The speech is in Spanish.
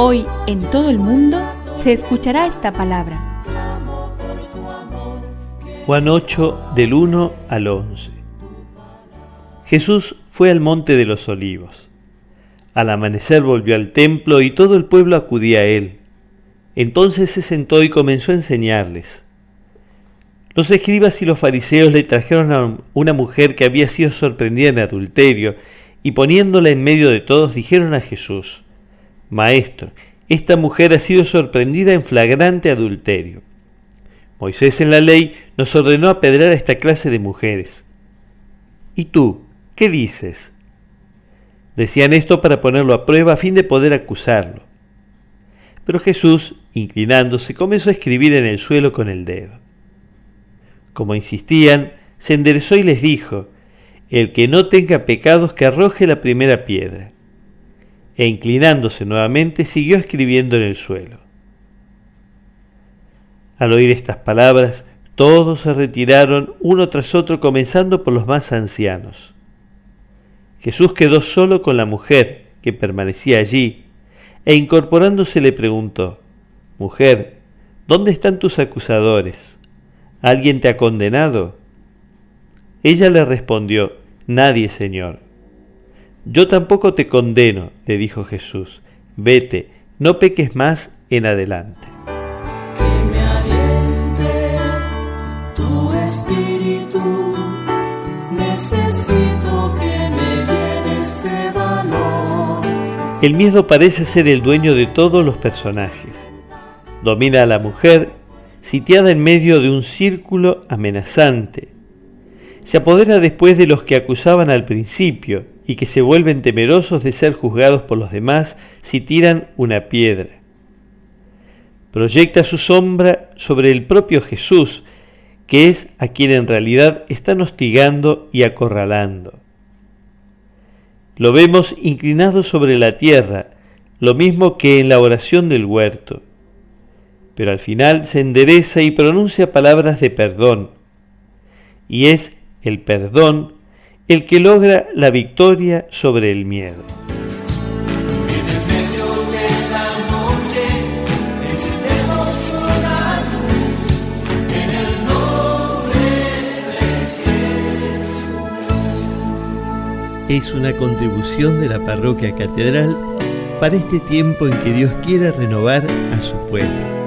Hoy en todo el mundo se escuchará esta palabra. Juan 8 del 1 al 11. Jesús fue al monte de los olivos. Al amanecer volvió al templo y todo el pueblo acudía a él. Entonces se sentó y comenzó a enseñarles. Los escribas y los fariseos le trajeron a una mujer que había sido sorprendida en adulterio y poniéndola en medio de todos dijeron a Jesús, Maestro, esta mujer ha sido sorprendida en flagrante adulterio. Moisés en la ley nos ordenó apedrear a esta clase de mujeres. ¿Y tú, qué dices? Decían esto para ponerlo a prueba a fin de poder acusarlo. Pero Jesús, inclinándose, comenzó a escribir en el suelo con el dedo. Como insistían, se enderezó y les dijo, El que no tenga pecados que arroje la primera piedra. E inclinándose nuevamente, siguió escribiendo en el suelo. Al oír estas palabras, todos se retiraron uno tras otro, comenzando por los más ancianos. Jesús quedó solo con la mujer que permanecía allí, e incorporándose le preguntó, Mujer, ¿dónde están tus acusadores? ¿Alguien te ha condenado? Ella le respondió, Nadie, Señor. Yo tampoco te condeno, le dijo Jesús. Vete, no peques más en adelante. Que me aliente tu espíritu. Necesito que me llenes de valor. El miedo parece ser el dueño de todos los personajes. Domina a la mujer, sitiada en medio de un círculo amenazante. Se apodera después de los que acusaban al principio y que se vuelven temerosos de ser juzgados por los demás si tiran una piedra. Proyecta su sombra sobre el propio Jesús, que es a quien en realidad están hostigando y acorralando. Lo vemos inclinado sobre la tierra, lo mismo que en la oración del huerto. Pero al final se endereza y pronuncia palabras de perdón. Y es el perdón el que logra la victoria sobre el miedo. Es una contribución de la parroquia catedral para este tiempo en que Dios quiere renovar a su pueblo.